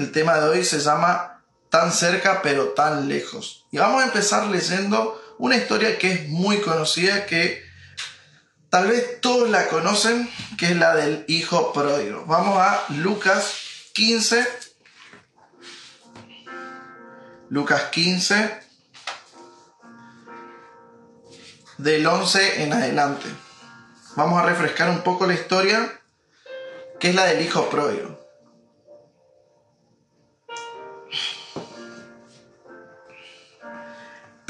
El tema de hoy se llama Tan cerca pero tan lejos. Y vamos a empezar leyendo una historia que es muy conocida, que tal vez todos la conocen, que es la del hijo pródigo. Vamos a Lucas 15. Lucas 15. Del 11 en adelante. Vamos a refrescar un poco la historia, que es la del hijo pródigo.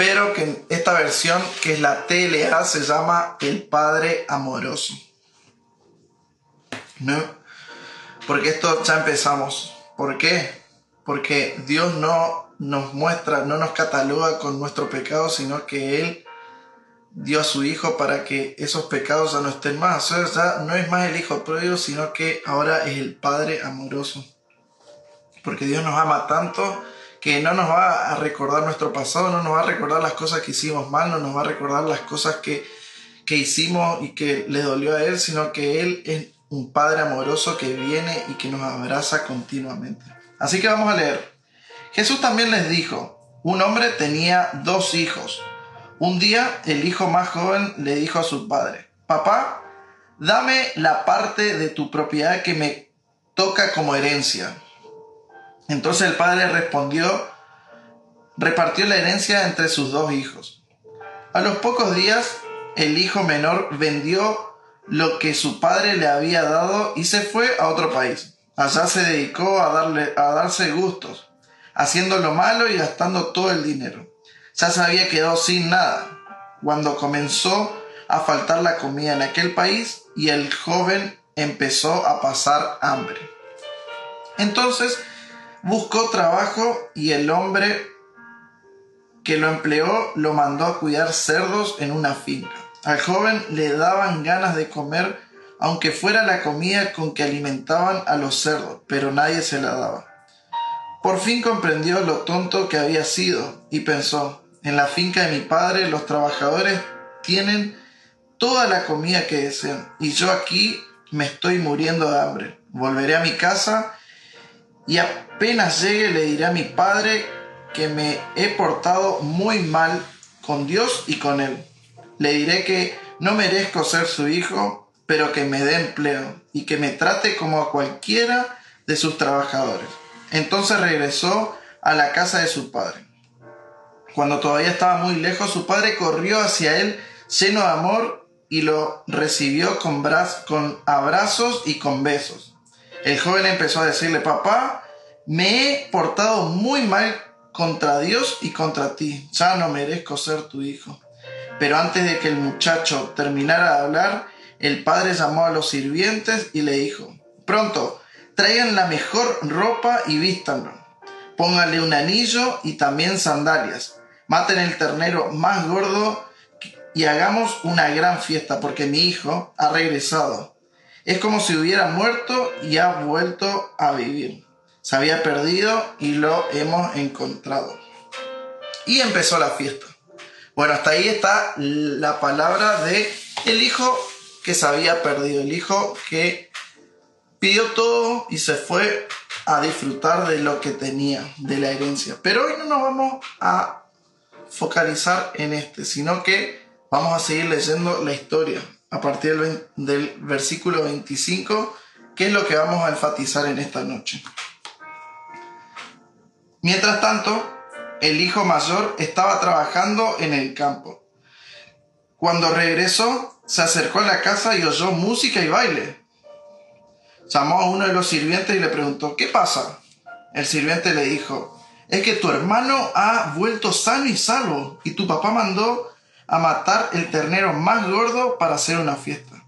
Pero que esta versión, que es la TLA, se llama El Padre Amoroso. ¿No? Porque esto ya empezamos. ¿Por qué? Porque Dios no nos muestra, no nos cataloga con nuestro pecado, sino que Él dio a su Hijo para que esos pecados ya no estén más. O sea, no es más el Hijo pródigo, sino que ahora es el Padre amoroso. Porque Dios nos ama tanto que no nos va a recordar nuestro pasado, no nos va a recordar las cosas que hicimos mal, no nos va a recordar las cosas que, que hicimos y que le dolió a Él, sino que Él es un Padre amoroso que viene y que nos abraza continuamente. Así que vamos a leer. Jesús también les dijo, un hombre tenía dos hijos. Un día el hijo más joven le dijo a su padre, papá, dame la parte de tu propiedad que me toca como herencia. Entonces el padre respondió, repartió la herencia entre sus dos hijos. A los pocos días, el hijo menor vendió lo que su padre le había dado y se fue a otro país. Allá se dedicó a, darle, a darse gustos, haciendo lo malo y gastando todo el dinero. Ya se había quedado sin nada cuando comenzó a faltar la comida en aquel país y el joven empezó a pasar hambre. Entonces buscó trabajo y el hombre que lo empleó lo mandó a cuidar cerdos en una finca. Al joven le daban ganas de comer, aunque fuera la comida con que alimentaban a los cerdos, pero nadie se la daba. Por fin comprendió lo tonto que había sido y pensó, en la finca de mi padre los trabajadores tienen toda la comida que desean y yo aquí me estoy muriendo de hambre. Volveré a mi casa y apenas llegue le diré a mi padre que me he portado muy mal con Dios y con él. Le diré que no merezco ser su hijo, pero que me dé empleo y que me trate como a cualquiera de sus trabajadores. Entonces regresó a la casa de su padre. Cuando todavía estaba muy lejos, su padre corrió hacia él lleno de amor y lo recibió con, con abrazos y con besos. El joven empezó a decirle, papá, me he portado muy mal contra Dios y contra ti. Ya no merezco ser tu hijo. Pero antes de que el muchacho terminara de hablar, el padre llamó a los sirvientes y le dijo, pronto, traigan la mejor ropa y vístanlo. Pónganle un anillo y también sandalias. Maten el ternero más gordo y hagamos una gran fiesta porque mi hijo ha regresado es como si hubiera muerto y ha vuelto a vivir. Se había perdido y lo hemos encontrado. Y empezó la fiesta. Bueno, hasta ahí está la palabra de el hijo que se había perdido, el hijo que pidió todo y se fue a disfrutar de lo que tenía, de la herencia. Pero hoy no nos vamos a focalizar en este, sino que vamos a seguir leyendo la historia a partir del, versículo 25, que es lo que vamos a enfatizar en esta noche. Mientras tanto, el hijo mayor estaba trabajando en el campo. Cuando regresó, se acercó a la casa y oyó música y baile. Llamó a uno de los sirvientes y le preguntó, ¿qué pasa? El sirviente le dijo, es que tu hermano ha vuelto sano y salvo y tu papá mandó a matar el ternero más gordo para hacer una fiesta.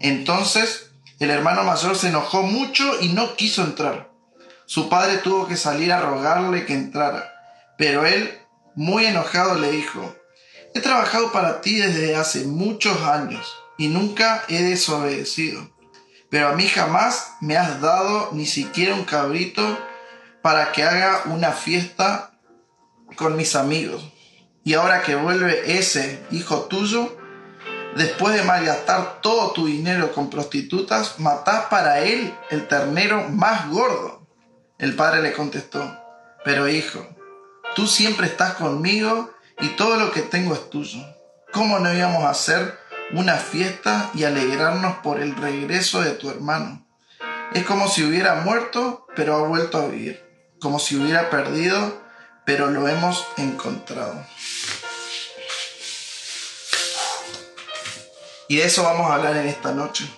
Entonces el hermano mayor se enojó mucho y no quiso entrar. Su padre tuvo que salir a rogarle que entrara, pero él, muy enojado, le dijo, He trabajado para ti desde hace muchos años y nunca he desobedecido, pero a mí jamás me has dado ni siquiera un cabrito para que haga una fiesta con mis amigos. Y ahora que vuelve ese hijo tuyo, después de malgastar todo tu dinero con prostitutas, matás para él el ternero más gordo. El padre le contestó, pero hijo, tú siempre estás conmigo y todo lo que tengo es tuyo. ¿Cómo no íbamos a hacer una fiesta y alegrarnos por el regreso de tu hermano? Es como si hubiera muerto, pero ha vuelto a vivir. Como si hubiera perdido, pero lo hemos encontrado. Y de eso vamos a hablar en esta noche.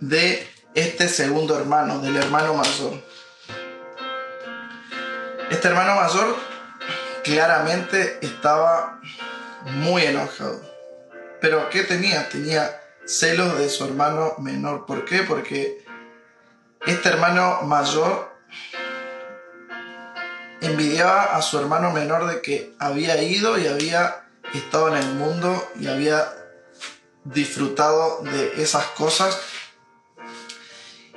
De este segundo hermano, del hermano mayor. Este hermano mayor claramente estaba muy enojado. Pero ¿qué tenía? Tenía celos de su hermano menor. ¿Por qué? Porque este hermano mayor envidiaba a su hermano menor de que había ido y había estado en el mundo y había disfrutado de esas cosas.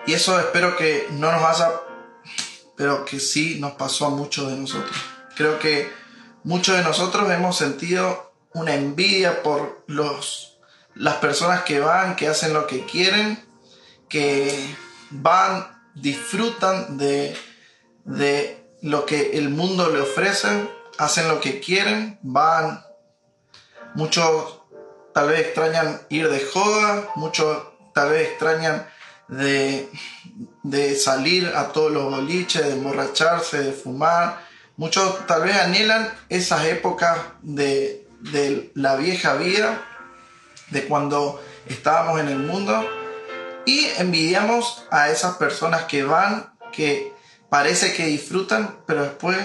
Y eso espero que no nos haya, pero que sí nos pasó a muchos de nosotros. Creo que muchos de nosotros hemos sentido una envidia por los, las personas que van, que hacen lo que quieren, que van, disfrutan de, de lo que el mundo le ofrece, hacen lo que quieren, van. Muchos tal vez extrañan ir de joda, muchos tal vez extrañan de, de salir a todos los boliches, de emborracharse, de fumar. Muchos tal vez anhelan esas épocas de, de la vieja vida, de cuando estábamos en el mundo, y envidiamos a esas personas que van, que parece que disfrutan, pero después,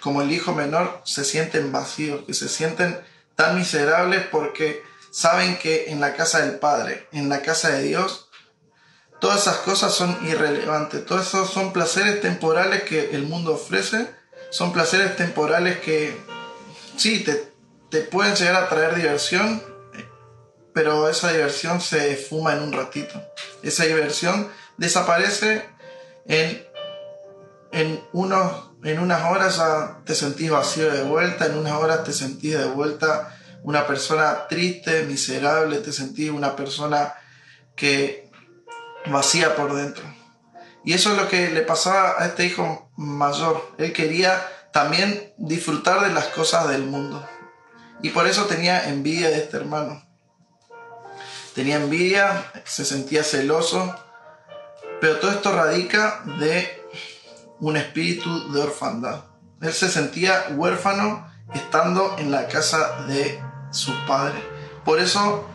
como el hijo menor, se sienten vacíos, que se sienten tan miserables porque saben que en la casa del Padre, en la casa de Dios, todas esas cosas son irrelevantes, todos esos son placeres temporales que el mundo ofrece, son placeres temporales que sí, te, te pueden llegar a traer diversión, pero esa diversión se fuma en un ratito. Esa diversión desaparece en en, unos, en unas horas ya te sentís vacío de vuelta, en unas horas te sentís de vuelta una persona triste, miserable, te sentís una persona que vacía por dentro. Y eso es lo que le pasaba a este hijo mayor. Él quería también disfrutar de las cosas del mundo. Y por eso tenía envidia de este hermano. Tenía envidia, se sentía celoso, pero todo esto radica de un espíritu de orfandad. Él se sentía huérfano estando en la casa de su padre. Por eso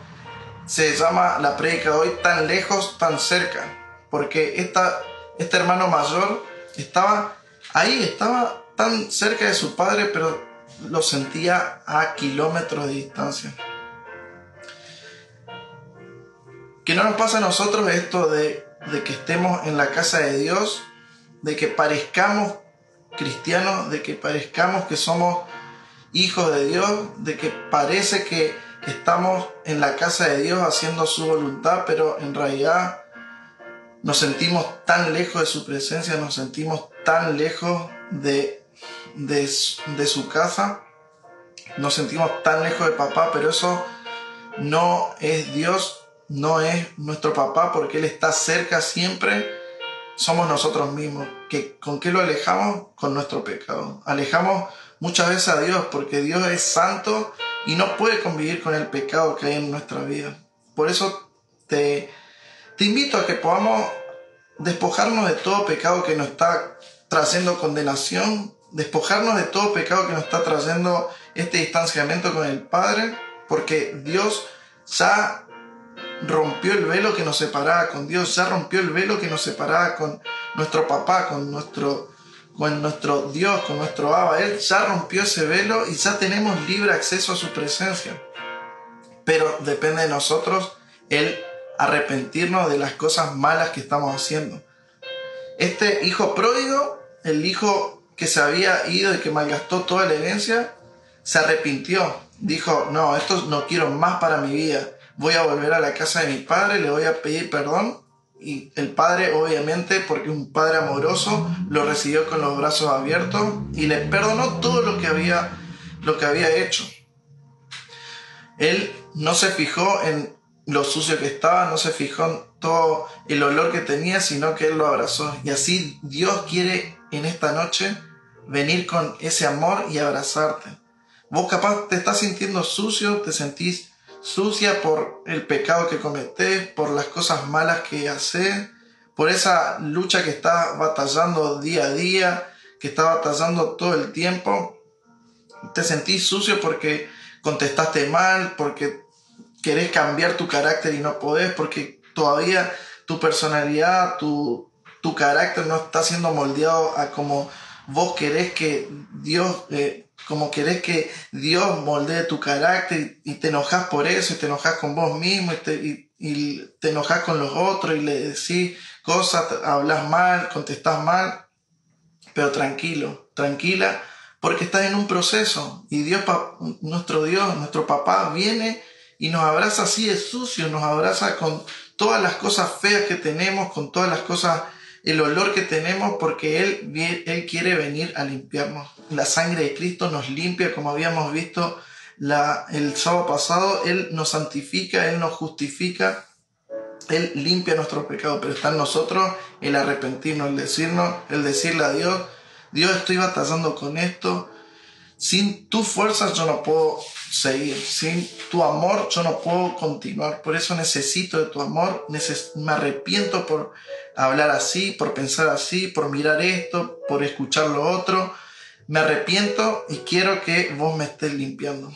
se llama la prédica de hoy tan lejos, tan cerca. Porque esta, este hermano mayor estaba ahí, estaba tan cerca de su padre, pero lo sentía a kilómetros de distancia. Que no nos pasa a nosotros esto de, de que estemos en la casa de Dios de que parezcamos cristianos, de que parezcamos que somos hijos de Dios, de que parece que estamos en la casa de Dios haciendo su voluntad, pero en realidad nos sentimos tan lejos de su presencia, nos sentimos tan lejos de, de, de su casa, nos sentimos tan lejos de papá, pero eso no es Dios, no es nuestro papá, porque Él está cerca siempre somos nosotros mismos. Que, ¿Con qué lo alejamos? Con nuestro pecado. Alejamos muchas veces a Dios porque Dios es santo y no puede convivir con el pecado que hay en nuestra vida. Por eso te, te invito a que podamos despojarnos de todo pecado que nos está trayendo condenación, despojarnos de todo pecado que nos está trayendo este distanciamiento con el Padre, porque Dios ya rompió el velo que nos separaba con Dios, ya rompió el velo que nos separaba con nuestro papá, con nuestro, con nuestro Dios, con nuestro Abba. Él ya rompió ese velo y ya tenemos libre acceso a su presencia. Pero depende de nosotros el arrepentirnos de las cosas malas que estamos haciendo. Este hijo pródigo, el hijo que se había ido y que malgastó toda la herencia, se arrepintió. Dijo, no, esto no quiero más para mi vida voy a volver a la casa de mi padre, le voy a pedir perdón. Y el padre, obviamente, porque un padre amoroso, lo recibió con los brazos abiertos y le perdonó todo lo que había, lo que había hecho. Él no se fijó en lo sucio que estaba, no se fijó en todo el olor que tenía, sino que él lo abrazó. Y así Dios quiere en esta noche venir con ese amor y abrazarte. Vos capaz te estás sintiendo sucio, te sentís sucia por el pecado que cometés, por las cosas malas que haces, por esa lucha que estás batallando día a día, que estás batallando todo el tiempo. Te sentís sucio porque contestaste mal, porque querés cambiar tu carácter y no podés, porque todavía tu personalidad, tu, tu carácter no está siendo moldeado a como vos querés que Dios, eh, como querés que Dios moldee tu carácter y, te enojas por eso y te enojas con vos mismo y te, y, enojas con los otros y le decís cosas, hablas mal, contestás mal, pero tranquilo, tranquila, porque estás en un proceso y Dios, nuestro Dios, nuestro papá viene y nos abraza así de sucio, nos abraza con todas las cosas feas que tenemos, con todas las cosas el olor que tenemos porque Él, Él quiere venir a limpiarnos. La sangre de Cristo nos limpia, como habíamos visto la, el sábado pasado, Él nos santifica, Él nos justifica, Él limpia nuestros pecados, pero está en nosotros el arrepentirnos, el decirnos, el decirle a Dios, Dios estoy batallando con esto, sin tus fuerzas yo no puedo seguir. Sin tu amor yo no puedo continuar. Por eso necesito de tu amor. me arrepiento por hablar así, por pensar así, por mirar esto, por escuchar lo otro. Me arrepiento y quiero que vos me estés limpiando.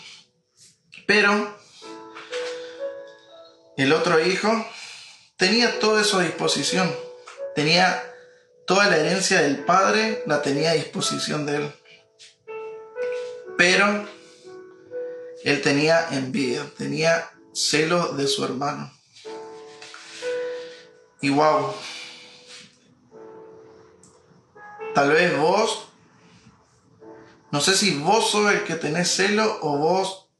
Pero el otro hijo tenía todo eso a disposición. Tenía toda la herencia del padre, la tenía a disposición de él. Pero él tenía envidia, tenía celo de su hermano. Y wow, tal vez vos, no sé si vos sos el que tenés celo o vos,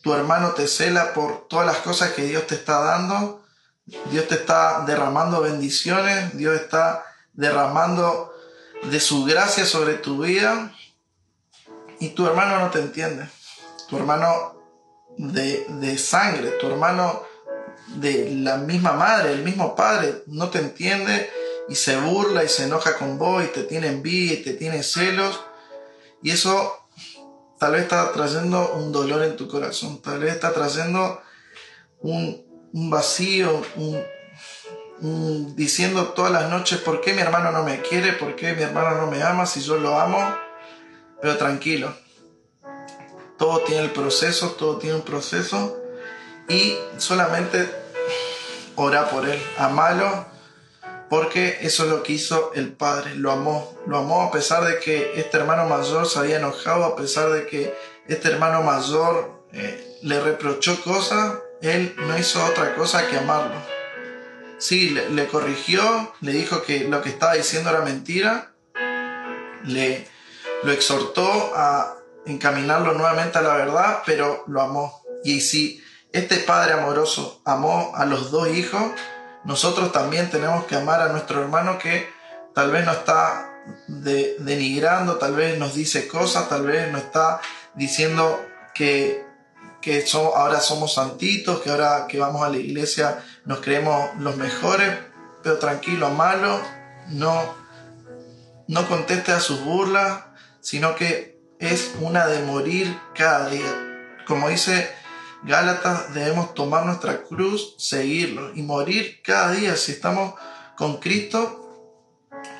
tu hermano te cela por todas las cosas que Dios te está dando. Dios te está derramando bendiciones, Dios está derramando de su gracia sobre tu vida y tu hermano no te entiende tu hermano de, sangre, tu hermano de la misma madre, el mismo padre, no te entiende y se burla y se enoja con vos y te tiene envidia y te tiene celos. Y eso tal vez está trayendo un dolor en tu corazón, tal vez está trayendo un, vacío, un, diciendo todas las noches, ¿por qué mi hermano no me quiere? ¿Por qué mi hermano no me ama si yo lo amo? Pero tranquilo, todo tiene el proceso, todo tiene un proceso. Y solamente ora por él, amalo, porque eso es lo que hizo el padre, lo amó, lo amó a pesar de que este hermano mayor se había enojado, a pesar de que este hermano mayor eh, le reprochó cosas, él no hizo otra cosa que amarlo. Sí, le, le, corrigió, le dijo que lo que estaba diciendo era mentira, le lo exhortó a encaminarlo nuevamente a la verdad, pero lo amó. Y si este Padre amoroso amó a los dos hijos, nosotros también tenemos que amar a nuestro hermano que tal vez nos está denigrando, tal vez nos dice cosas, tal vez nos está diciendo que, que ahora somos santitos, que ahora que vamos a la iglesia nos creemos los mejores, pero tranquilo, amalo, no, no conteste a sus burlas, sino que es una de morir cada día. Como dice Gálatas, debemos tomar nuestra cruz, seguirlo y morir cada día. Si estamos con Cristo,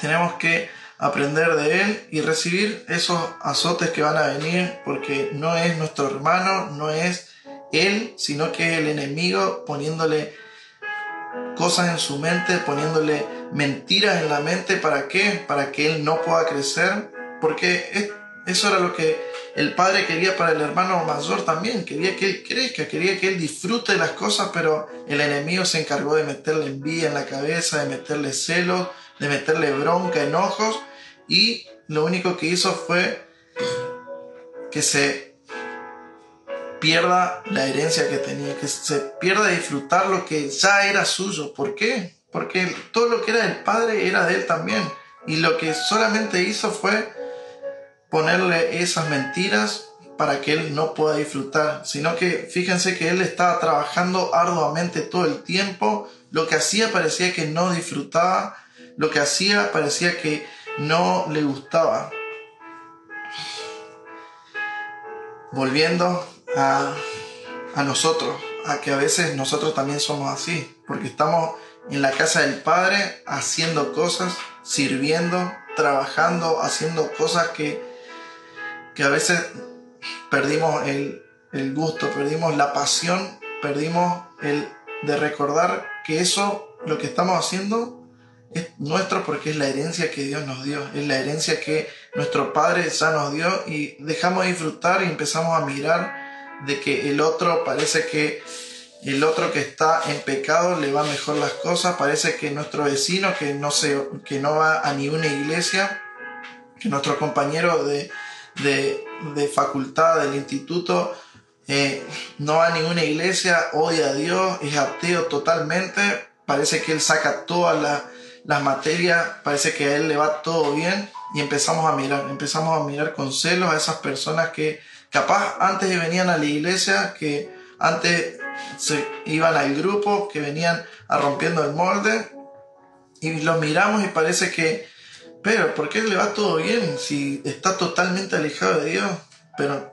tenemos que aprender de Él y recibir esos azotes que van a venir, porque no es nuestro hermano, no es Él, sino que es el enemigo poniéndole cosas en su mente, poniéndole mentiras en la mente. ¿Para qué? Para que Él no pueda crecer. Porque es eso era lo que el padre quería para el hermano mayor también. Quería que él crezca, quería que él disfrute de las cosas, pero el enemigo se encargó de meterle envidia en la cabeza, de meterle celos, de meterle bronca, enojos. Y lo único que hizo fue que se pierda la herencia que tenía, que se pierda disfrutar lo que ya era suyo. ¿Por qué? Porque todo lo que era del padre era de él también. Y lo que solamente hizo fue ponerle esas mentiras para que él no pueda disfrutar, sino que fíjense que él estaba trabajando arduamente todo el tiempo, lo que hacía parecía que no disfrutaba, lo que hacía parecía que no le gustaba. Volviendo a, a nosotros, a que a veces nosotros también somos así, porque estamos en la casa del Padre haciendo cosas, sirviendo, trabajando, haciendo cosas que, que a veces perdimos el, el gusto, perdimos la pasión, perdimos el de recordar que eso, lo que estamos haciendo, es nuestro porque es la herencia que Dios nos dio, es la herencia que nuestro Padre ya nos dio y dejamos de disfrutar y empezamos a mirar de que el otro parece que el otro que está en pecado le va mejor las cosas, parece que nuestro vecino que no, se, que no va a ninguna iglesia, que nuestro compañero de, de, facultad del instituto eh, no va a ninguna iglesia, odia a Dios, es ateo totalmente, parece que él saca todas las las materias, parece que a él le va todo bien y empezamos a mirar, empezamos a mirar con celos a esas personas que capaz antes venían a la iglesia, que antes se iban al grupo, que venían a rompiendo el molde y los miramos y parece que, pero ¿por qué le va todo bien si está totalmente alejado de Dios? Pero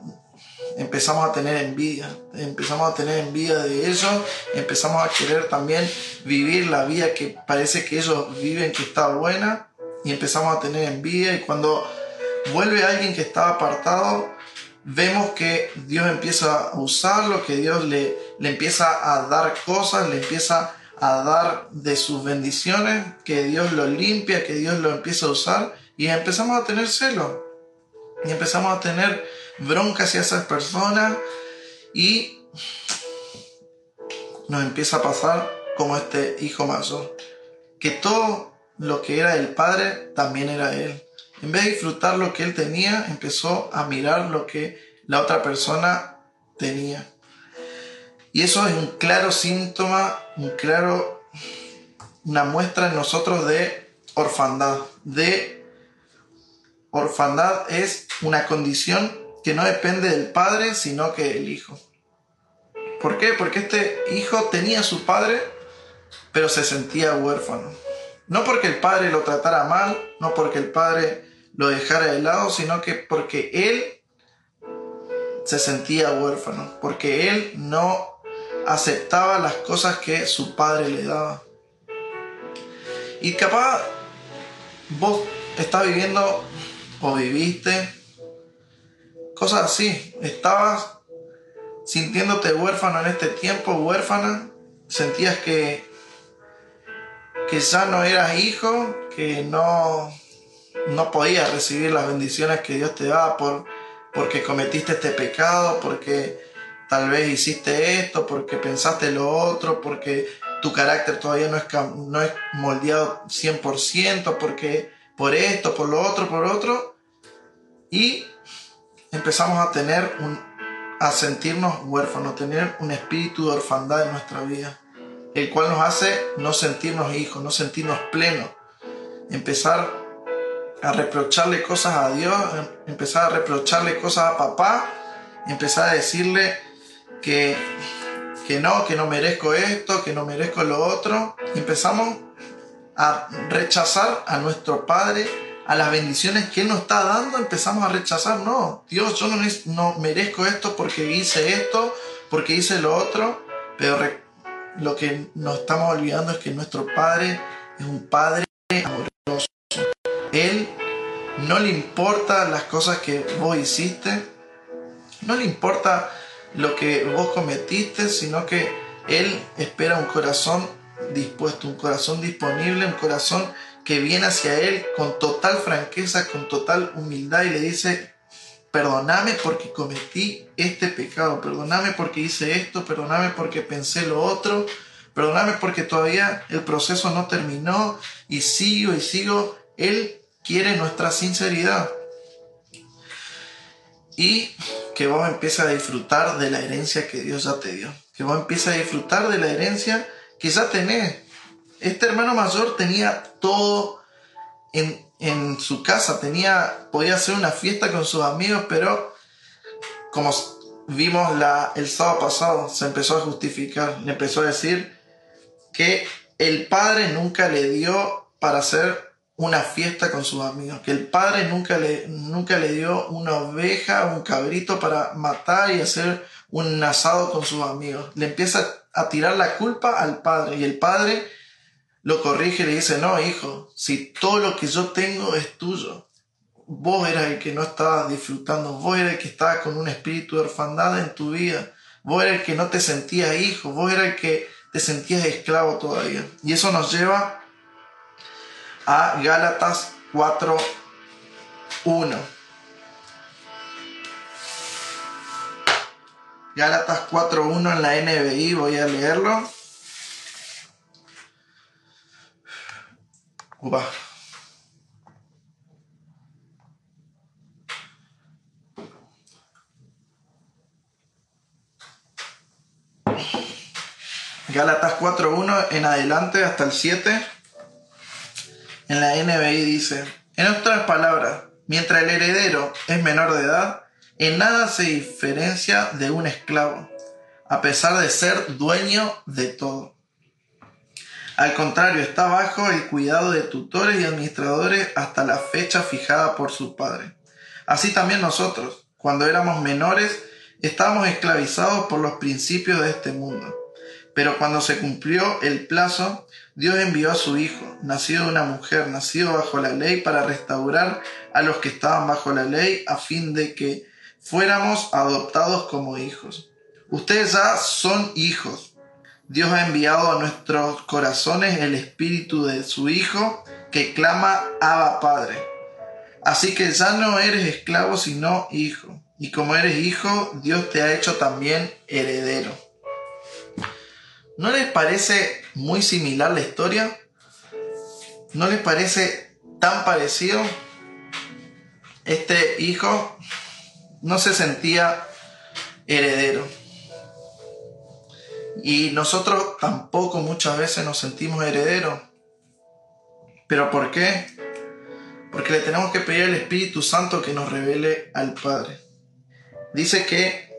empezamos a tener envidia, empezamos a tener envidia de ellos, empezamos a querer también vivir la vida que parece que ellos viven que está buena y empezamos a tener envidia y cuando vuelve alguien que estaba apartado, vemos que Dios empieza a usarlo, que Dios le, le empieza a dar cosas, le empieza a dar de sus bendiciones, que Dios lo limpia, que Dios lo empieza a usar y empezamos a tener celo y empezamos a tener bronca hacia esas personas y nos empieza a pasar como este hijo mayor, que todo lo que era del padre también era él. En vez de disfrutar lo que él tenía, empezó a mirar lo que la otra persona tenía. Y eso es un claro síntoma, un claro, una muestra en nosotros de orfandad. De orfandad es una condición que no depende del padre, sino que del hijo. ¿Por qué? Porque este hijo tenía su padre, pero se sentía huérfano. No porque el padre lo tratara mal, no porque el padre lo dejara de lado, sino que porque él se sentía huérfano, porque él no aceptaba las cosas que su padre le daba. Y capaz vos estás viviendo o viviste Cosas así. Estabas sintiéndote huérfano en este tiempo, huérfana. Sentías que, que ya no eras hijo, que no, no podías recibir las bendiciones que Dios te da por, porque cometiste este pecado, porque tal vez hiciste esto, porque pensaste lo otro, porque tu carácter todavía no es, no es moldeado 100%, porque por esto, por lo otro, por otro. Y empezamos a tener un, a sentirnos huérfanos, tener un espíritu de orfandad en nuestra vida, el cual nos hace no sentirnos hijos, no sentirnos plenos, empezar a reprocharle cosas a Dios, empezar a reprocharle cosas a papá, empezar a decirle que, que no, que no merezco esto, que no merezco lo otro, empezamos a rechazar a nuestro Padre a las bendiciones que Él nos está dando, empezamos a rechazar. No, Dios, yo no, no merezco esto porque hice esto, porque hice lo otro, pero lo que nos estamos olvidando es que nuestro Padre es un Padre amoroso. Él no le importa las cosas que vos hiciste, no le importa lo que vos cometiste, sino que Él espera un corazón dispuesto, un corazón disponible, un corazón que viene hacia Él con total franqueza, con total humildad y le dice, perdóname porque cometí este pecado, perdóname porque hice esto, perdóname porque pensé lo otro, perdóname porque todavía el proceso no terminó y sigo y sigo. Él quiere nuestra sinceridad. Y que vos empieces a disfrutar de la herencia que Dios ya te dio. Que vos empieces a disfrutar de la herencia que ya tenés. Este hermano mayor tenía todo en, su casa, tenía, podía hacer una fiesta con sus amigos, pero como vimos el sábado pasado, se empezó a justificar, le empezó a decir que el padre nunca le dio para ser una fiesta con sus amigos, que el padre nunca le, nunca le dio una oveja, un cabrito para matar y hacer un asado con sus amigos. Le empieza a tirar la culpa al padre y el padre lo corrige y le dice, no, hijo, si todo lo que yo tengo es tuyo, vos eras el que no estabas disfrutando, vos eras el que estaba con un espíritu de orfandad en tu vida, vos eras el que no te sentías hijo, vos eras el que te sentías esclavo todavía. Y eso nos lleva a Gálatas 4.1. Gálatas 4.1 en la NBI, voy a leerlo. Upa. Gálatas 4.1 en adelante hasta el 7. En la NBI dice, en otras palabras, mientras el heredero es menor de edad, en nada se diferencia de un esclavo, a pesar de ser dueño de todo. Al contrario, está bajo el cuidado de tutores y administradores hasta la fecha fijada por su padre. Así también nosotros, cuando éramos menores, estábamos esclavizados por los principios de este mundo. Pero cuando se cumplió el plazo, Dios envió a su Hijo, nacido de una mujer, nacido bajo la ley, para restaurar a los que estaban bajo la ley, a fin de que fuéramos adoptados como hijos. Ustedes ya son hijos. Dios ha enviado a nuestros corazones el espíritu de su Hijo que clama Abba Padre. Así que ya no eres esclavo sino hijo. Y como eres hijo, Dios te ha hecho también heredero. ¿No les parece muy similar la historia? ¿No les parece tan parecido? Este hijo no se sentía heredero. Y nosotros tampoco muchas veces nos sentimos herederos. ¿Pero por qué? Porque le tenemos que pedir al Espíritu Santo que nos revele al Padre. Dice que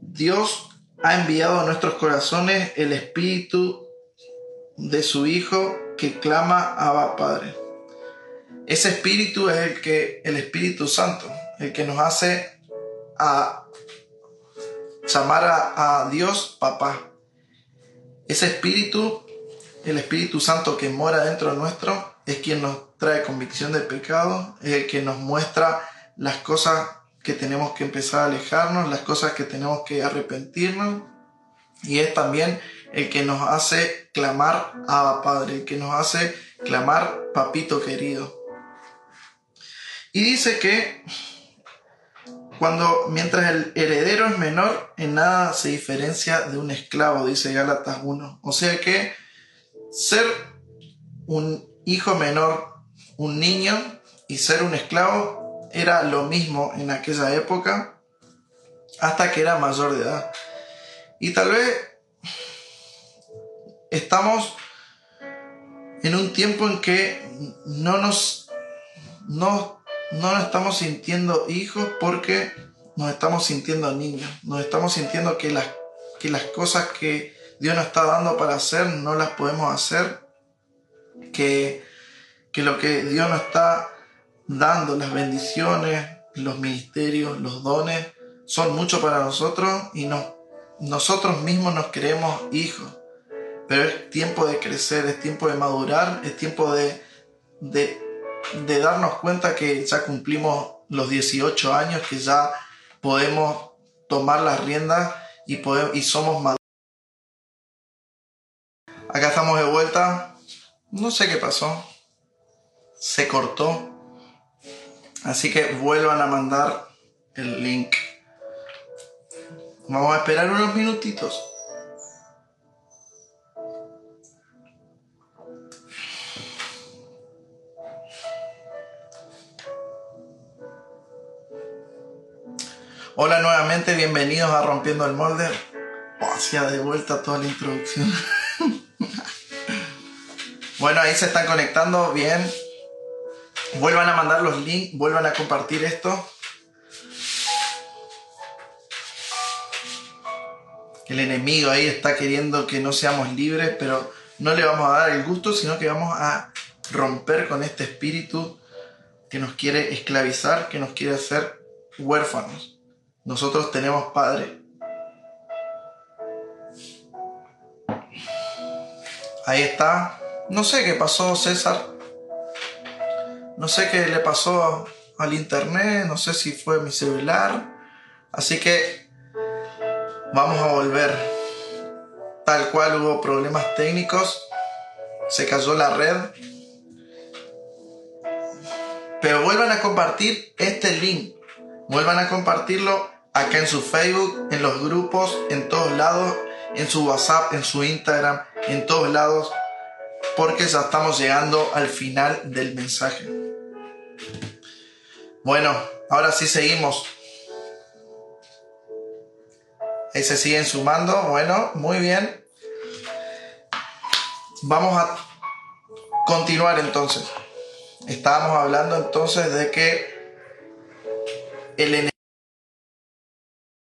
Dios ha enviado a nuestros corazones el Espíritu de su Hijo que clama a Padre. Ese Espíritu es el que, el Espíritu Santo, el que nos hace a llamar a, Dios papá. Ese Espíritu, el Espíritu Santo que mora dentro de nuestro, es quien nos trae convicción del pecado, es el que nos muestra las cosas que tenemos que empezar a alejarnos, las cosas que tenemos que arrepentirnos. Y es también el que nos hace clamar a Padre, el que nos hace clamar Papito querido. Y dice que cuando mientras el heredero es menor, en nada se diferencia de un esclavo, dice Gálatas 1. O sea que ser un hijo menor, un niño, y ser un esclavo era lo mismo en aquella época hasta que era mayor de edad. Y tal vez estamos en un tiempo en que no nos, no, no nos estamos sintiendo hijos porque nos estamos sintiendo niños. Nos estamos sintiendo que las, que las cosas que Dios nos está dando para hacer no las podemos hacer. Que, que lo que Dios nos está dando las bendiciones, los ministerios, los dones, son mucho para nosotros y no, nosotros mismos nos creemos hijos. Pero es tiempo de crecer, es tiempo de madurar, es tiempo de, de, de darnos cuenta que ya cumplimos los 18 años, que ya podemos tomar las riendas y, podemos, y somos maduros. Acá estamos de vuelta. No sé qué pasó. Se cortó. Así que vuelvan a mandar el link. Vamos a esperar unos minutitos. Hola nuevamente, bienvenidos a Rompiendo el Molde. hacia de vuelta toda la introducción. bueno, ahí se están conectando bien. Vuelvan a mandar los links, vuelvan a compartir esto. El enemigo ahí está queriendo que no seamos libres, pero no le vamos a dar el gusto, sino que vamos a romper con este espíritu que nos quiere esclavizar, que nos quiere hacer huérfanos. Nosotros tenemos Padre. Ahí está. No sé qué pasó, César. No sé qué le pasó al internet, no sé si fue mi celular. Así que vamos a volver. Tal cual hubo problemas técnicos, se cayó la red. Pero vuelvan a compartir este link. Vuelvan a compartirlo acá en su Facebook, en los grupos, en todos lados, en su WhatsApp, en su Instagram, en todos lados, porque ya estamos llegando al final del mensaje. Bueno, ahora sí seguimos. Ahí se siguen sumando. Bueno, muy bien. Vamos a continuar entonces. Estábamos hablando entonces de que el enemigo...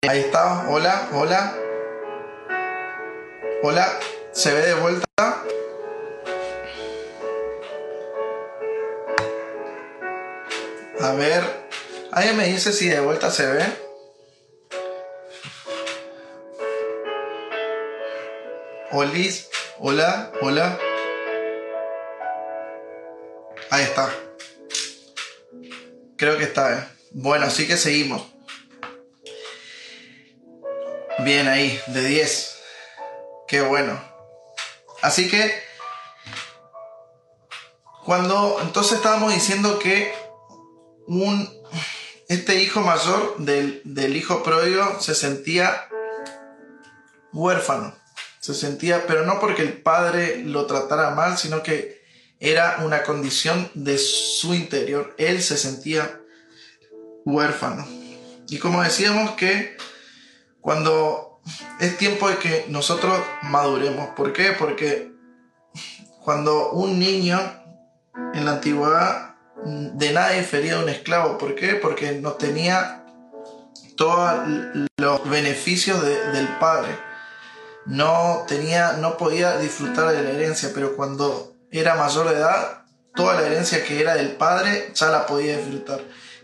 Ahí está. Hola, hola. Hola. ¿Se ve de vuelta? A ver. ¿Alguien me dice si de vuelta se ve? Olis, hola, hola. Ahí está. Creo que está. ¿eh? Bueno, así que seguimos. Bien ahí, de 10. Qué bueno. Así que, cuando entonces estábamos diciendo que un, este hijo mayor del, del hijo pródigo se sentía huérfano se sentía, pero no porque el padre lo tratara mal, sino que era una condición de su interior. Él se sentía huérfano. Y como decíamos que cuando es tiempo de que nosotros maduremos. ¿Por qué? Porque cuando un niño en la antigüedad de nada difería de un esclavo. ¿Por qué? Porque no tenía todos los beneficios del padre no tenía, no podía disfrutar de la herencia, pero cuando era mayor de edad, toda la herencia que era del padre ya la podía disfrutar.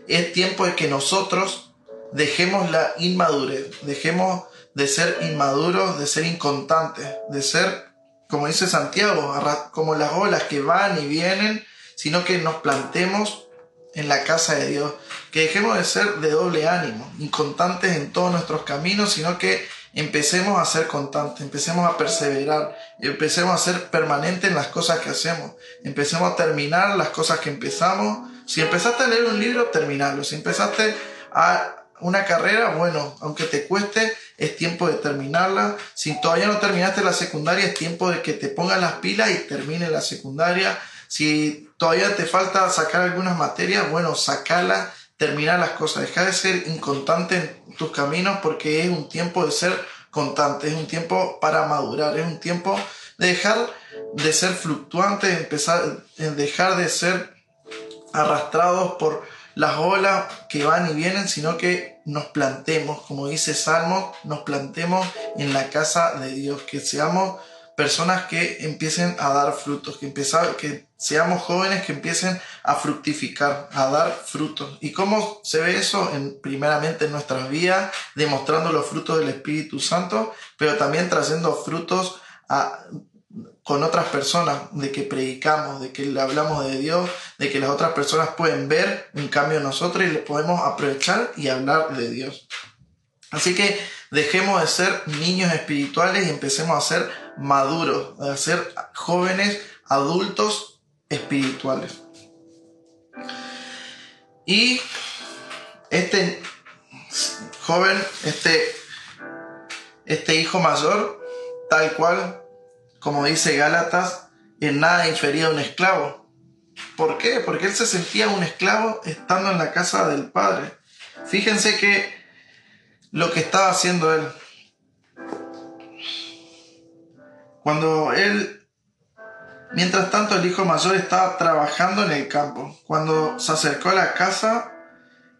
Es tiempo de que nosotros dejemos la inmadurez, dejemos de ser inmaduros, de ser inconstantes, de ser, como dice Santiago, como las olas que van y vienen, sino que nos plantemos en la casa de Dios, que dejemos de ser de doble ánimo, inconstantes en todos nuestros caminos, sino que empecemos a ser constantes, empecemos a perseverar, empecemos a ser permanentes en las cosas que hacemos, empecemos a terminar las cosas que empezamos. Si empezaste a leer un libro, terminarlo. Si empezaste a una carrera, bueno, aunque te cueste, es tiempo de terminarla. Si todavía no terminaste la secundaria, es tiempo de que te pongas las pilas y termine la secundaria. Si todavía te falta sacar algunas materias, bueno, sacala terminar las cosas, dejar de ser inconstante en tus caminos porque es un tiempo de ser constante, es un tiempo para madurar, es un tiempo de dejar de ser fluctuante, empezar, dejar de ser arrastrados por las olas que van y vienen, sino que nos plantemos, como dice Salmo, nos plantemos en la casa de Dios, que seamos personas que empiecen a dar frutos, que, empezar, que seamos jóvenes que empiecen a fructificar, a dar frutos. ¿Y cómo se ve eso? En, primeramente en nuestras vidas, demostrando los frutos del Espíritu Santo, pero también trayendo frutos a, con otras personas, de que predicamos, de que le hablamos de Dios, de que las otras personas pueden ver un cambio en nosotros y le podemos aprovechar y hablar de Dios. Así que dejemos de ser niños espirituales y empecemos a ser maduros, a ser jóvenes, adultos espirituales. Y este joven, este, este hijo mayor, tal cual, como dice Gálatas, en nada infería a un esclavo. ¿Por qué? Porque él se sentía un esclavo estando en la casa del padre. Fíjense que lo que estaba haciendo él. Cuando él, mientras tanto el hijo mayor estaba trabajando en el campo, cuando se acercó a la casa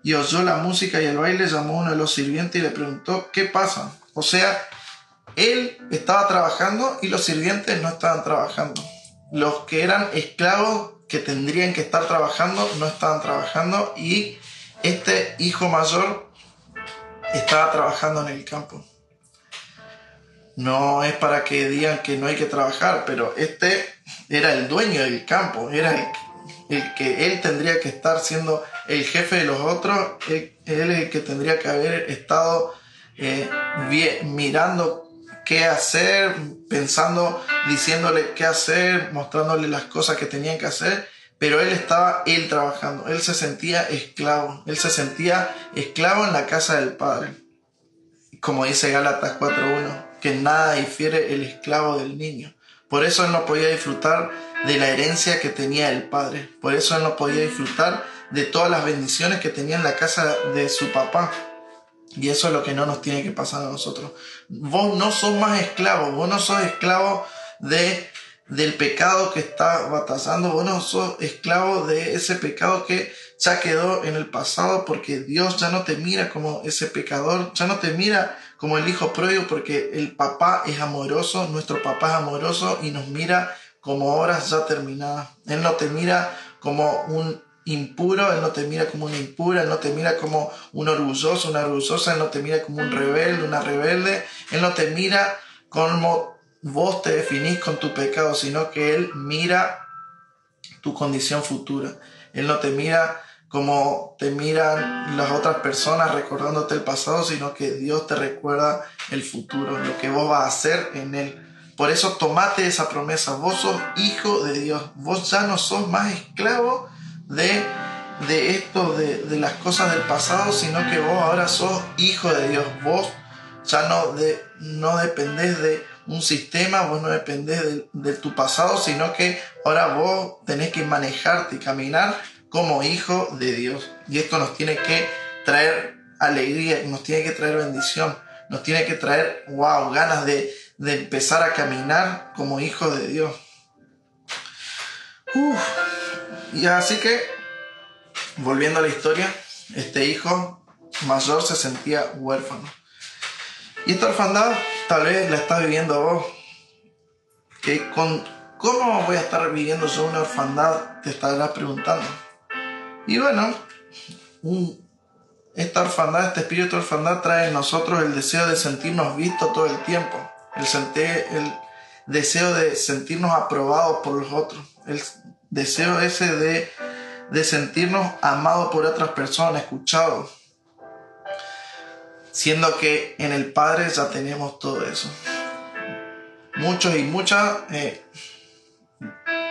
y oyó la música y el baile, llamó a uno de los sirvientes y le preguntó, ¿qué pasa? O sea, él estaba trabajando y los sirvientes no estaban trabajando. Los que eran esclavos que tendrían que estar trabajando no estaban trabajando y este hijo mayor estaba trabajando en el campo. No es para que digan que no hay que trabajar, pero este era el dueño del campo, era el, que él tendría que estar siendo el jefe de los otros, él, es el que tendría que haber estado eh, mirando qué hacer, pensando, diciéndole qué hacer, mostrándole las cosas que tenían que hacer, pero él estaba él trabajando, él se sentía esclavo, él se sentía esclavo en la casa del Padre. Como dice Gálatas 4.1, que nada difiere el esclavo del niño. Por eso él no podía disfrutar de la herencia que tenía el Padre. Por eso él no podía disfrutar de todas las bendiciones que tenía en la casa de su papá. Y eso es lo que no nos tiene que pasar a nosotros. Vos no sos más esclavo, vos no sos esclavo de, del pecado que está batazando, vos no sos esclavo de ese pecado que ya quedó en el pasado porque Dios ya no te mira como ese pecador, ya no te mira como el hijo pródigo porque el papá es amoroso, nuestro papá es amoroso y nos mira como horas ya terminadas. Él no te mira como un impuro, Él no te mira como una impura, Él no te mira como un orgulloso, una orgullosa, Él no te mira como un rebelde, una rebelde, Él no te mira como vos te definís con tu pecado, sino que Él mira tu condición futura. Él no te mira como te miran las otras personas recordándote el pasado, sino que Dios te recuerda el futuro, lo que vos vas a hacer en Él. Por eso tomate esa promesa, vos sos hijo de Dios, vos ya no sos más esclavo de, de esto, de, las cosas del pasado, sino que vos ahora sos hijo de Dios. Vos ya no, de, no dependés de un sistema, vos no dependés de, de, tu pasado, sino que ahora vos tenés que manejarte y caminar como hijo de Dios. Y esto nos tiene que traer alegría, nos tiene que traer bendición, nos tiene que traer, wow, ganas de, de empezar a caminar como hijo de Dios. Uf. Y así que, volviendo a la historia, este hijo mayor se sentía huérfano. Y esta orfandad tal vez la estás viviendo vos. Que con, ¿Cómo voy a estar viviendo yo una orfandad? Te estarás preguntando. Y bueno, esta orfandad, este espíritu de orfandad trae en nosotros el deseo de sentirnos vistos todo el tiempo. El, el deseo de sentirnos aprobados por los otros. El deseo ese de, de sentirnos amados por otras personas, escuchados. Siendo que en el Padre ya tenemos todo eso. Muchos y muchas eh,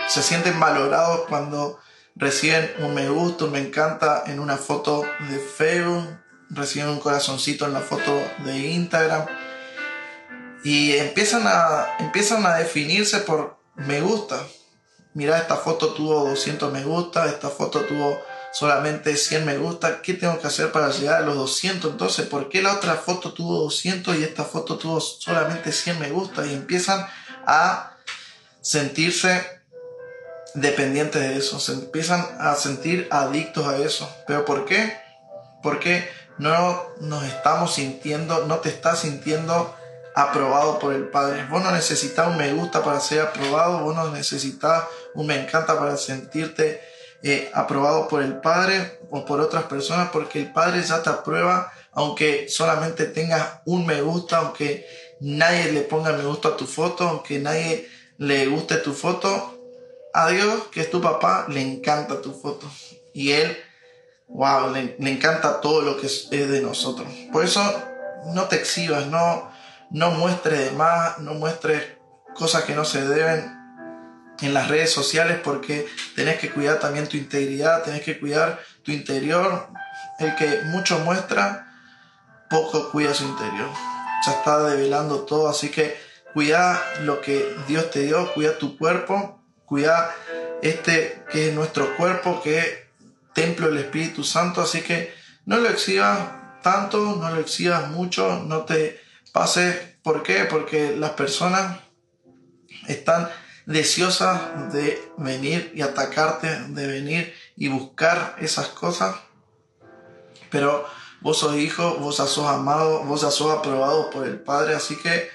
se sienten valorados cuando reciben un me gusta, un me encanta en una foto de Facebook, reciben un corazoncito en la foto de Instagram y empiezan a, empiezan a definirse por me gusta mira, esta foto tuvo 200 me gusta, esta foto tuvo solamente 100 me gusta, ¿qué tengo que hacer para llegar a los 200? Entonces, ¿por qué la otra foto tuvo 200 y esta foto tuvo solamente 100 me gusta? Y empiezan a sentirse dependientes de eso, se empiezan a sentir adictos a eso. ¿Pero por qué? Porque no nos estamos sintiendo, no te estás sintiendo aprobado por el Padre. Vos no necesitas un me gusta para ser aprobado, vos no necesitas un me encanta para sentirte eh, aprobado por el Padre o por otras personas, porque el Padre ya te aprueba, aunque solamente tengas un me gusta, aunque nadie le ponga me gusta a tu foto, aunque nadie le guste tu foto. A Dios, que es tu papá, le encanta tu foto. Y Él, wow, le, encanta todo lo que es de nosotros. Por eso no te exhibas, no, no muestres de más, no muestres cosas que no se deben en las redes sociales porque tenés que cuidar también tu integridad, tenés que cuidar tu interior. El que mucho muestra, poco cuida su interior. Ya está develando todo, así que cuida lo que Dios te dio, cuida tu cuerpo, cuida este que es nuestro cuerpo, que es templo del Espíritu Santo, así que no lo exhibas tanto, no lo exhibas mucho, no te pase. ¿Por qué? Porque las personas están deseosas de venir y atacarte, de venir y buscar esas cosas. Pero vos sos hijo, vos sos amado, vos sos aprobado por el Padre. Así que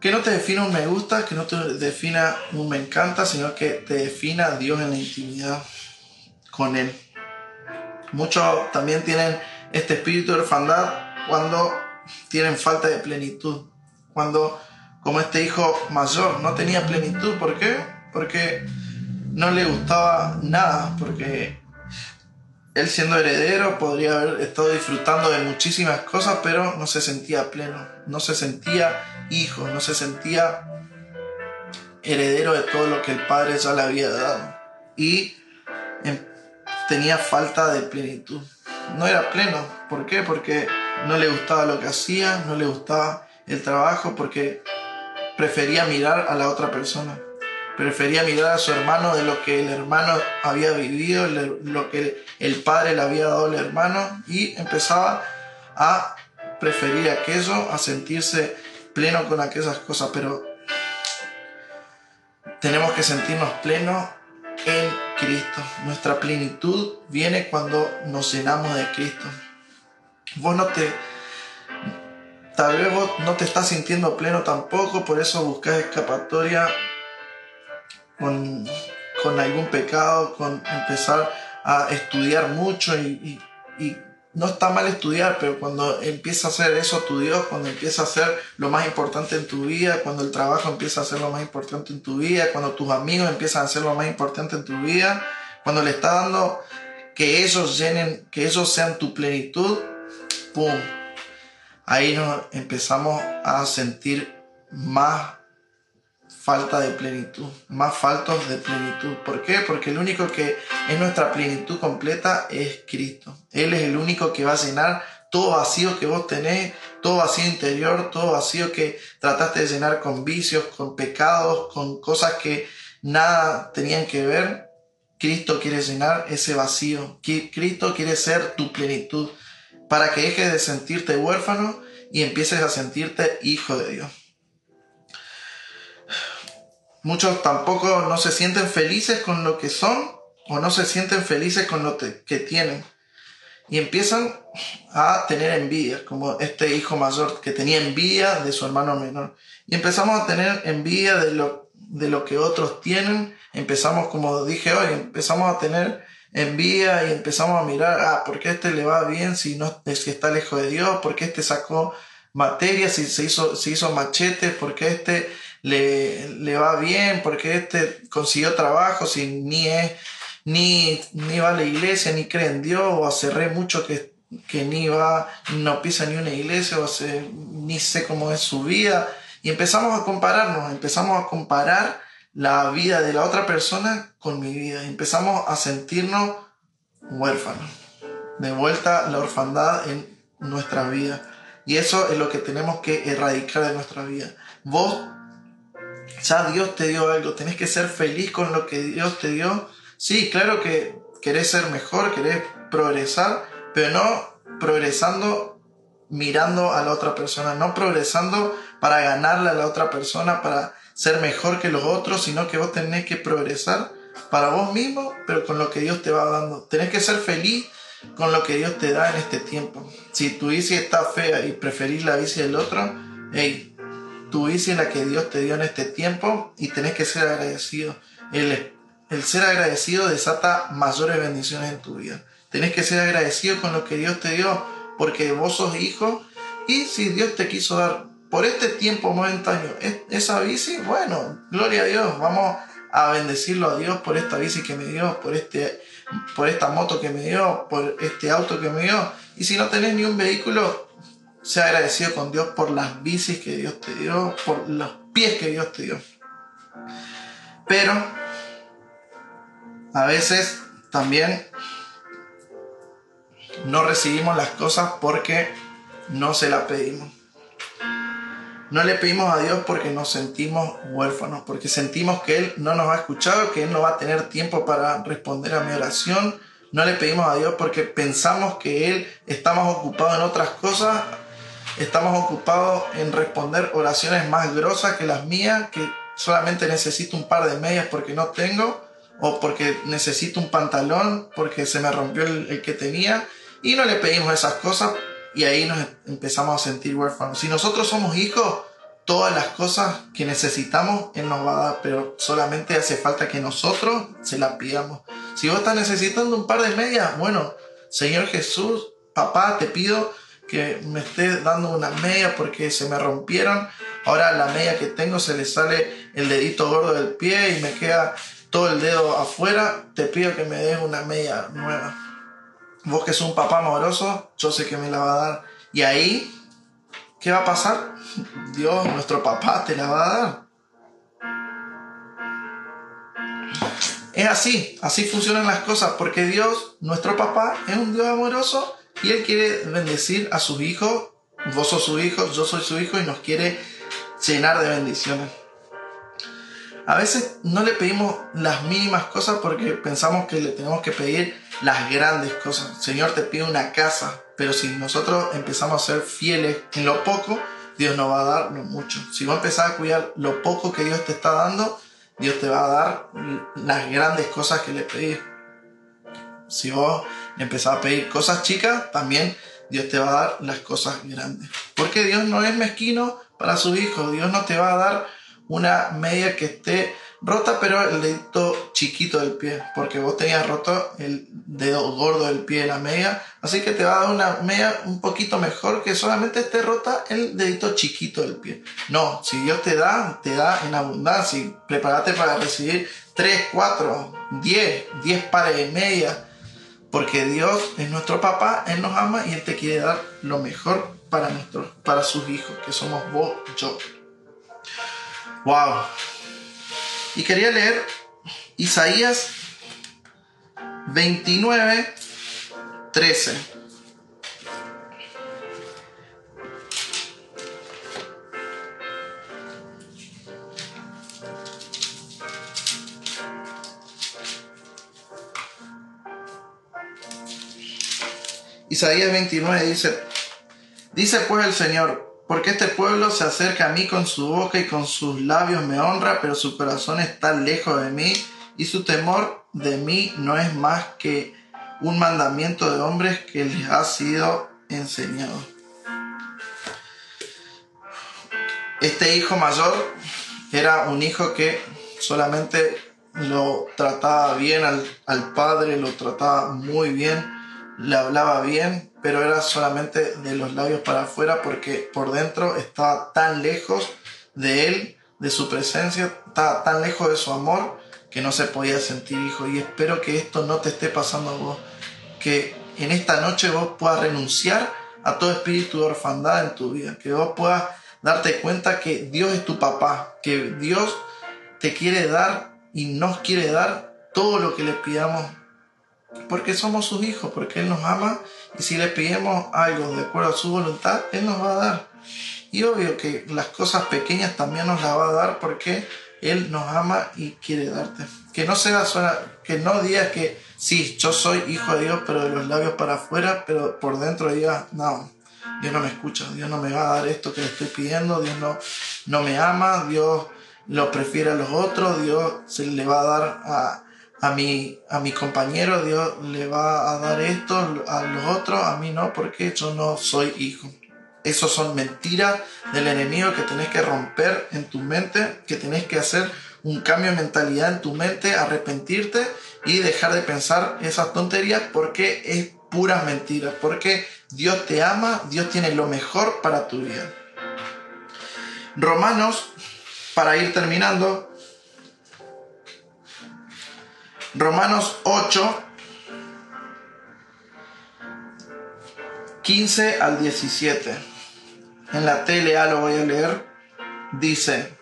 que no te defina un me gusta, que no te defina un me encanta, sino que te defina Dios en la intimidad con Él. Muchos también tienen este espíritu de orfandad cuando tienen falta de plenitud. Cuando, como este hijo mayor, no tenía plenitud. ¿Por qué? Porque no le gustaba nada. Porque él siendo heredero podría haber estado disfrutando de muchísimas cosas, pero no se sentía pleno. No se sentía hijo, no se sentía heredero de todo lo que el padre ya le había dado. Y tenía falta de plenitud. No era pleno. ¿Por qué? Porque no le gustaba lo que hacía, no le gustaba el trabajo, porque prefería mirar a la otra persona. Prefería mirar a su hermano de lo que el hermano había vivido, lo que el padre le había dado al hermano, y empezaba a preferir aquello, a sentirse pleno con aquellas cosas. Pero tenemos que sentirnos plenos en Cristo. Nuestra plenitud viene cuando nos llenamos de Cristo. Vos te... Tal vez vos no te estás sintiendo pleno tampoco, por eso buscas escapatoria con, algún pecado, con empezar a estudiar mucho y, y no está mal estudiar, pero cuando empieza a ser eso tu Dios, cuando empieza a ser lo más importante en tu vida, cuando el trabajo empieza a ser lo más importante en tu vida, cuando tus amigos empiezan a ser lo más importante en tu vida, cuando le está dando que ellos llenen, que ellos sean tu plenitud, ¡pum! Ahí nos empezamos a sentir más falta de plenitud, más faltos de plenitud. ¿Por qué? Porque el único que es nuestra plenitud completa es Cristo. Él es el único que va a llenar todo vacío que vos tenés, todo vacío interior, todo vacío que trataste de llenar con vicios, con pecados, con cosas que nada tenían que ver. Cristo quiere llenar ese vacío. Cristo quiere ser tu plenitud para que dejes de sentirte huérfano y empieces a sentirte hijo de Dios. Muchos tampoco no se sienten felices con lo que son o no se sienten felices con lo que tienen. Y empiezan a tener envidia, como este hijo mayor que tenía envidia de su hermano menor. Y empezamos a tener envidia de lo, de lo que otros tienen. Empezamos, como dije hoy, empezamos a tener envidia y empezamos a mirar, ah, ¿por qué este le va bien si no que está lejos de Dios? ¿Por qué este sacó materia si se hizo, se hizo machete? ¿Por qué este le, le va bien, porque este consiguió trabajo sin ni es, ni, ni va a la iglesia, ni cree en Dios, o hace mucho que, que ni va, no pisa ni una iglesia, o hace, ni sé cómo es su vida. Y empezamos a compararnos, empezamos a comparar la vida de la otra persona con mi vida. empezamos a sentirnos huérfanos. De vuelta la orfandad en nuestra vida. Y eso es lo que tenemos que erradicar de nuestra vida. Vos ya Dios te dio algo, tenés que ser feliz con lo que Dios te dio. Sí, claro que querés ser mejor, querés progresar, pero no progresando mirando a la otra persona, no progresando para ganarle a la otra persona, para ser mejor que los otros, sino que vos tenés que progresar para vos mismo, pero con lo que Dios te va dando. Tenés que ser feliz con lo que Dios te da en este tiempo. Si tu bici está fea y preferís la bici del otro, hey, tu bici la que Dios te dio en este tiempo y tenés que ser agradecido. El, el ser agradecido desata mayores bendiciones en tu vida. Tenés que ser agradecido con lo que Dios te dio porque vos sos hijo y si Dios te quiso dar por este tiempo momentáneo esa bici, bueno, gloria a Dios, vamos a bendecirlo a Dios por esta bici que me dio, por, este, por esta moto que me dio, por este auto que me dio. Y si no tenés ni un vehículo, sea agradecido con Dios por las bicis que Dios te dio, por los pies que Dios te dio. Pero a veces también no recibimos las cosas porque no se las pedimos. No le pedimos a Dios porque nos sentimos huérfanos, porque sentimos que Él no nos ha escuchado, que Él no va a tener tiempo para responder a mi oración. No le pedimos a Dios porque pensamos que Él está más ocupado en otras cosas Estamos ocupados en responder oraciones más grosas que las mías, que solamente necesito un par de medias porque no tengo, o porque necesito un pantalón porque se me rompió el, que tenía, y no le pedimos esas cosas y ahí nos empezamos a sentir huérfanos. Si nosotros somos hijos, todas las cosas que necesitamos, Él nos va a dar, pero solamente hace falta que nosotros se las pidamos. Si vos estás necesitando un par de medias, bueno, Señor Jesús, papá, te pido que me esté dando una media porque se me rompieron. Ahora la media que tengo se le sale el dedito gordo del pie y me queda todo el dedo afuera. Te pido que me des una media nueva. Vos que sos un papá amoroso, yo sé que me la va a dar. Y ahí, ¿qué va a pasar? Dios, nuestro papá, te la va a dar. Es así, así funcionan las cosas, porque Dios, nuestro papá, es un Dios amoroso y Él quiere bendecir a sus hijos. Vos sos su hijo, yo soy su hijo y nos quiere llenar de bendiciones. A veces no le pedimos las mínimas cosas porque pensamos que le tenemos que pedir las grandes cosas. Señor, te pido una casa, pero si nosotros empezamos a ser fieles en lo poco, Dios nos va a dar lo mucho. Si vos empezás a cuidar lo poco que Dios te está dando, Dios te va a dar las grandes cosas que le pedís. Si vos empezás a pedir cosas chicas, también Dios te va a dar las cosas grandes. Porque Dios no es mezquino para su hijo. Dios no te va a dar una media que esté rota, pero el dedito chiquito del pie, porque vos tenías roto el dedo gordo del pie de la media, así que te va a dar una media un poquito mejor que solamente esté rota el dedito chiquito del pie. No, si Dios te da, te da en abundancia. Prepárate para recibir 3, 4, 10, 10 pares de media, porque Dios es nuestro papá, Él nos ama y Él te quiere dar lo mejor para, para sus hijos, que somos vos, yo. Wow. Y quería leer Isaías 29, 13. Isaías 29 dice, dice pues el Señor, porque este pueblo se acerca a mí con su boca y con sus labios me honra, pero su corazón está lejos de mí y su temor de mí no es más que un mandamiento de hombres que les ha sido enseñado. Este hijo mayor era un hijo que solamente lo trataba bien al, al padre, lo trataba muy bien le hablaba bien, pero era solamente de los labios para afuera porque por dentro estaba tan lejos de él, de su presencia, estaba tan lejos de su amor que no se podía sentir hijo. Y espero que esto no te esté pasando a vos, que en esta noche vos puedas renunciar a todo espíritu de orfandad en tu vida, que vos puedas darte cuenta que Dios es tu papá, que Dios te quiere dar y nos quiere dar todo lo que le pidamos porque somos sus hijos, porque Él nos ama y si le pedimos algo de acuerdo a su voluntad, Él nos va a dar. Y obvio que las cosas pequeñas también nos las va a dar porque Él nos ama y quiere darte. Que no sea que no digas que sí, yo soy hijo de Dios, pero de los labios para afuera, pero por dentro digas, no, Dios no me escucha, Dios no me va a dar esto que le estoy pidiendo, Dios no, no me ama, Dios lo prefiere a los otros, Dios se le va a dar a a mi, a mi compañero Dios le va a dar esto, a los otros, a mí no, porque yo no soy hijo. Esos son mentiras del enemigo que tenés que romper en tu mente, que tenés que hacer un cambio de mentalidad en tu mente, arrepentirte y dejar de pensar esas tonterías porque es puras mentiras, porque Dios te ama, Dios tiene lo mejor para tu vida. Romanos, para ir terminando, Romanos 8, 15 al 17. En la TLA lo voy a leer. Dice,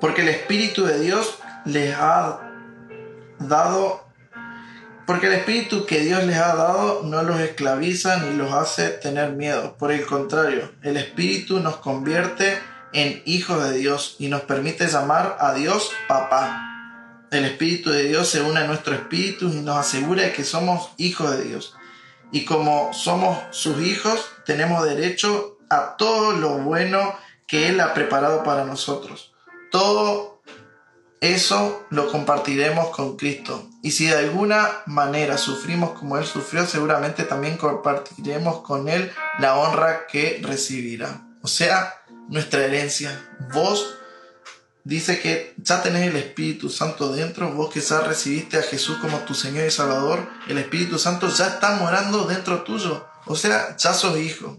porque el Espíritu de Dios les ha dado, porque el Espíritu que Dios les ha dado no los esclaviza ni los hace tener miedo. Por el contrario, el Espíritu nos convierte en hijos de Dios y nos permite llamar a Dios papá el Espíritu de Dios se une a nuestro espíritu y nos asegura que somos hijos de Dios. Y como somos sus hijos, tenemos derecho a todo lo bueno que Él ha preparado para nosotros. Todo eso lo compartiremos con Cristo. Y si de alguna manera sufrimos como Él sufrió, seguramente también compartiremos con Él la honra que recibirá. o sea, nuestra herencia. Vos dice que ya tenés el Espíritu Santo dentro, vos que ya recibiste a Jesús como tu Señor y Salvador, el Espíritu Santo ya está morando dentro tuyo, o sea, ya sos hijo.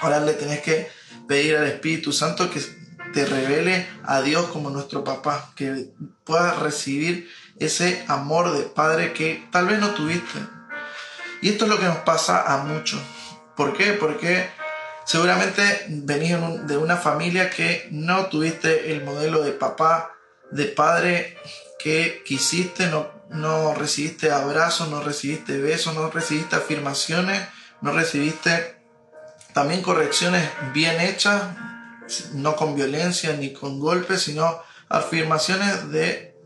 Ahora le tenés que pedir al Espíritu Santo que te revele a Dios como nuestro papá, que puedas recibir ese amor de padre que tal vez no tuviste. Y esto es lo que nos pasa a muchos. ¿Por qué? Porque seguramente venís de una familia que no tuviste el modelo de papá, de padre que quisiste, no, no recibiste abrazos, no recibiste besos, no recibiste afirmaciones, no recibiste también correcciones bien hechas, no con violencia ni con golpes, sino afirmaciones de,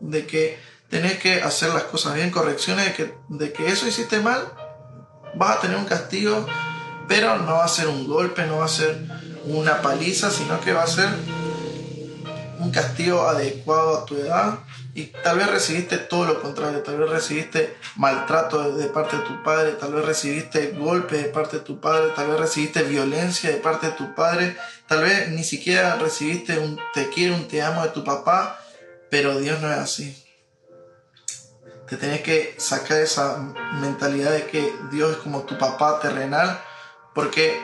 de que tenés que hacer las cosas bien, correcciones de que, de que eso hiciste mal, vas a tener un castigo, pero no va a ser un golpe, no va a ser una paliza, sino que va a ser un castigo adecuado a tu edad y tal vez recibiste todo lo contrario, tal vez recibiste maltrato de, parte de tu padre, tal vez recibiste golpe de parte de tu padre, tal vez recibiste violencia de parte de tu padre, tal vez ni siquiera recibiste un te quiero, un te amo de tu papá, pero Dios no es así. Te tenés que sacar esa mentalidad de que Dios es como tu papá terrenal, porque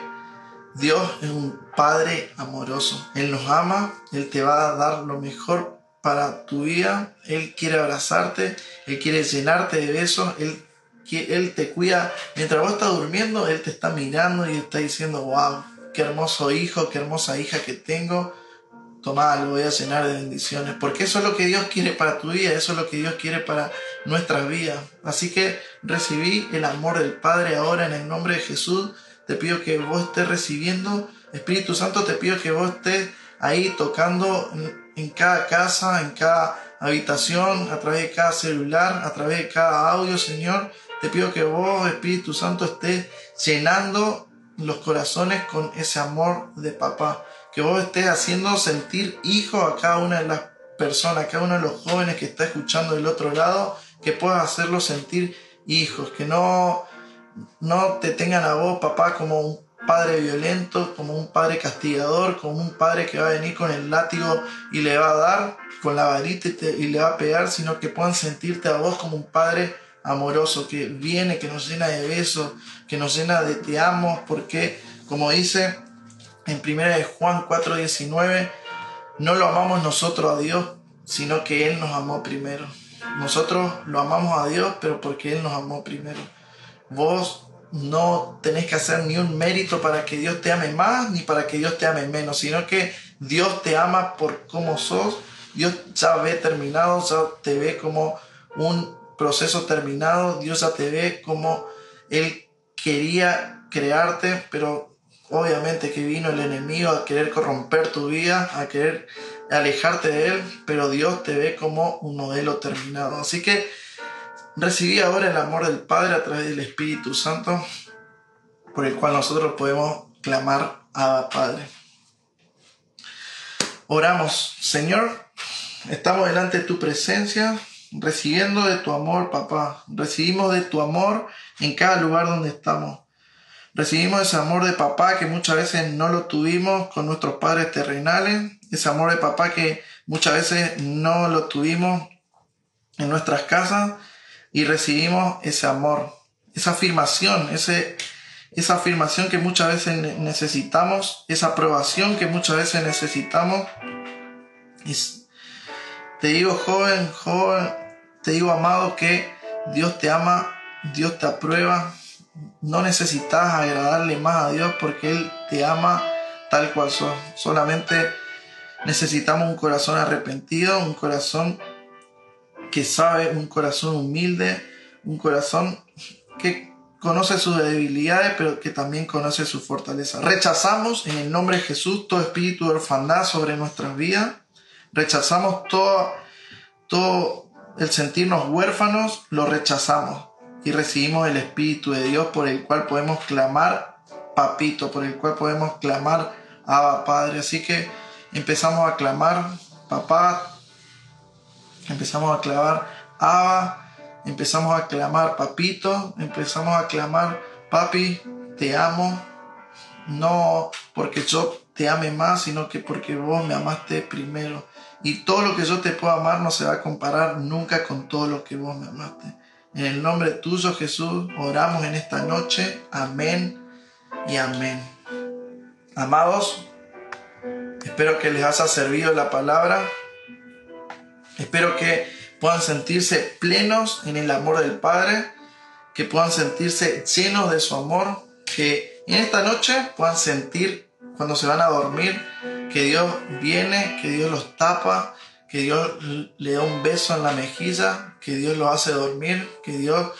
Dios es un Padre amoroso. Él nos ama, Él te va a dar lo mejor para tu vida. Él quiere abrazarte, Él quiere llenarte de besos, Él, él te cuida. Mientras vos estás durmiendo, Él te está mirando y está diciendo, wow, qué hermoso hijo, qué hermosa hija que tengo. Tomá, lo voy a llenar de bendiciones. Porque eso es lo que Dios quiere para tu vida, eso es lo que Dios quiere para nuestras vidas. Así que recibí el amor del Padre ahora en el nombre de Jesús. Te pido que vos estés recibiendo. Espíritu Santo, te pido que vos estés ahí tocando en cada casa, en cada habitación, a través de cada celular, a través de cada audio, Señor. Te pido que vos, Espíritu Santo, estés llenando los corazones con ese amor de papá. Que vos estés haciendo sentir hijo a cada una de las personas, a cada uno de los jóvenes que está escuchando del otro lado, que puedas hacerlos sentir hijos, que no, no te tengan a vos, papá, como un padre violento, como un padre castigador, como un padre que va a venir con el látigo y le va a dar con la varita y, le va a pegar, sino que puedan sentirte a vos como un padre amoroso que viene, que nos llena de besos, que nos llena de te amo, porque como dice en 1 Juan 4:19, no lo amamos nosotros a Dios, sino que Él nos amó primero. Nosotros lo amamos a Dios, pero porque Él nos amó primero. Vos no tenés que hacer ni un mérito para que Dios te ame más ni para que Dios te ame menos, sino que Dios te ama por cómo sos. Dios ya ve terminado, ya te ve como un proceso terminado, Dios ya te ve como Él quería crearte, pero obviamente que vino el enemigo a querer corromper tu vida, a querer alejarte de Él, pero Dios te ve como un modelo terminado. Así que Recibí ahora el amor del Padre a través del Espíritu Santo, por el cual nosotros podemos clamar a Padre. Oramos, Señor, estamos delante de tu presencia, recibiendo de tu amor, papá. Recibimos de tu amor en cada lugar donde estamos. Recibimos ese amor de papá que muchas veces no lo tuvimos con nuestros padres terrenales, ese amor de papá que muchas veces no lo tuvimos en nuestras casas y recibimos ese amor, esa afirmación, ese, esa afirmación que muchas veces necesitamos, esa aprobación que muchas veces necesitamos. te digo joven, joven, te digo amado que Dios te ama, Dios te aprueba. No necesitas agradarle más a Dios porque Él te ama tal cual sos. Solamente necesitamos un corazón arrepentido, un corazón que sabe, un corazón humilde, un corazón que conoce sus debilidades, pero que también conoce su fortaleza. Rechazamos en el nombre de Jesús todo espíritu de orfandad sobre nuestras vidas. Rechazamos todo, todo el sentirnos huérfanos, lo rechazamos y recibimos el Espíritu de Dios por el cual podemos clamar papito, por el cual podemos clamar Abba Padre. Así que empezamos a clamar, papá, empezamos a clamar Abba, empezamos a clamar Papito, empezamos a clamar Papi, te amo, no porque yo te ame más, sino que porque vos me amaste primero. Y todo lo que yo te puedo amar no se va a comparar nunca con todo lo que vos me amaste. En el nombre tuyo, Jesús, oramos en esta noche. Amén y amén. Amados, espero que les haya servido la palabra. Espero que puedan sentirse plenos en el amor del Padre, que puedan sentirse llenos de su amor, que en esta noche puedan sentir cuando se van a dormir que Dios viene, que Dios los tapa, que Dios le da un beso en la mejilla, que Dios los hace dormir, que Dios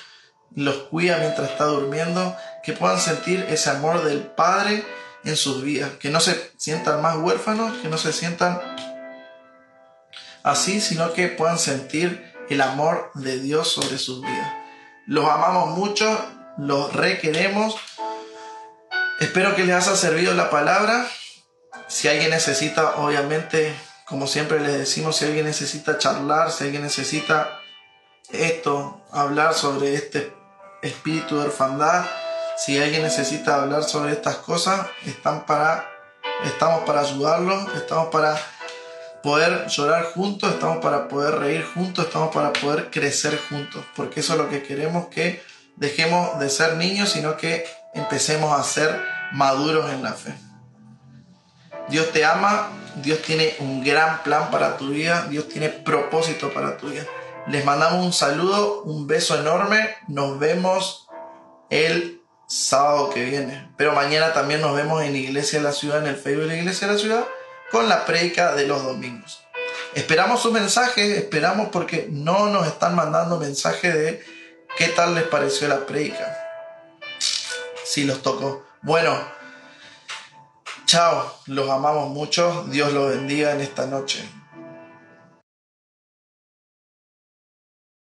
los cuida mientras está durmiendo, que puedan sentir ese amor del Padre en sus vidas, que no se sientan más huérfanos, que no se sientan así, sino que puedan sentir el amor de Dios sobre sus vidas. Los amamos mucho, los requeremos. Espero que les haya servido la palabra. Si alguien necesita, obviamente, como siempre les decimos, si alguien necesita charlar, si alguien necesita esto, hablar sobre este espíritu de orfandad, si alguien necesita hablar sobre estas cosas, están para, estamos para ayudarlos, estamos para poder llorar juntos, estamos para poder reír juntos, estamos para poder crecer juntos, porque eso es lo que queremos que dejemos de ser niños, sino que empecemos a ser maduros en la fe. Dios te ama, Dios tiene un gran plan para tu vida, Dios tiene propósito para tu vida. Les mandamos un saludo, un beso enorme, nos vemos el sábado que viene, pero mañana también nos vemos en Iglesia de la Ciudad, en el Facebook de Iglesia de la Ciudad con la predica de los domingos. Esperamos su mensaje, esperamos porque no nos están mandando mensaje de qué tal les pareció la predica. Si los tocó. Bueno, chao, los amamos mucho, Dios los bendiga en esta noche.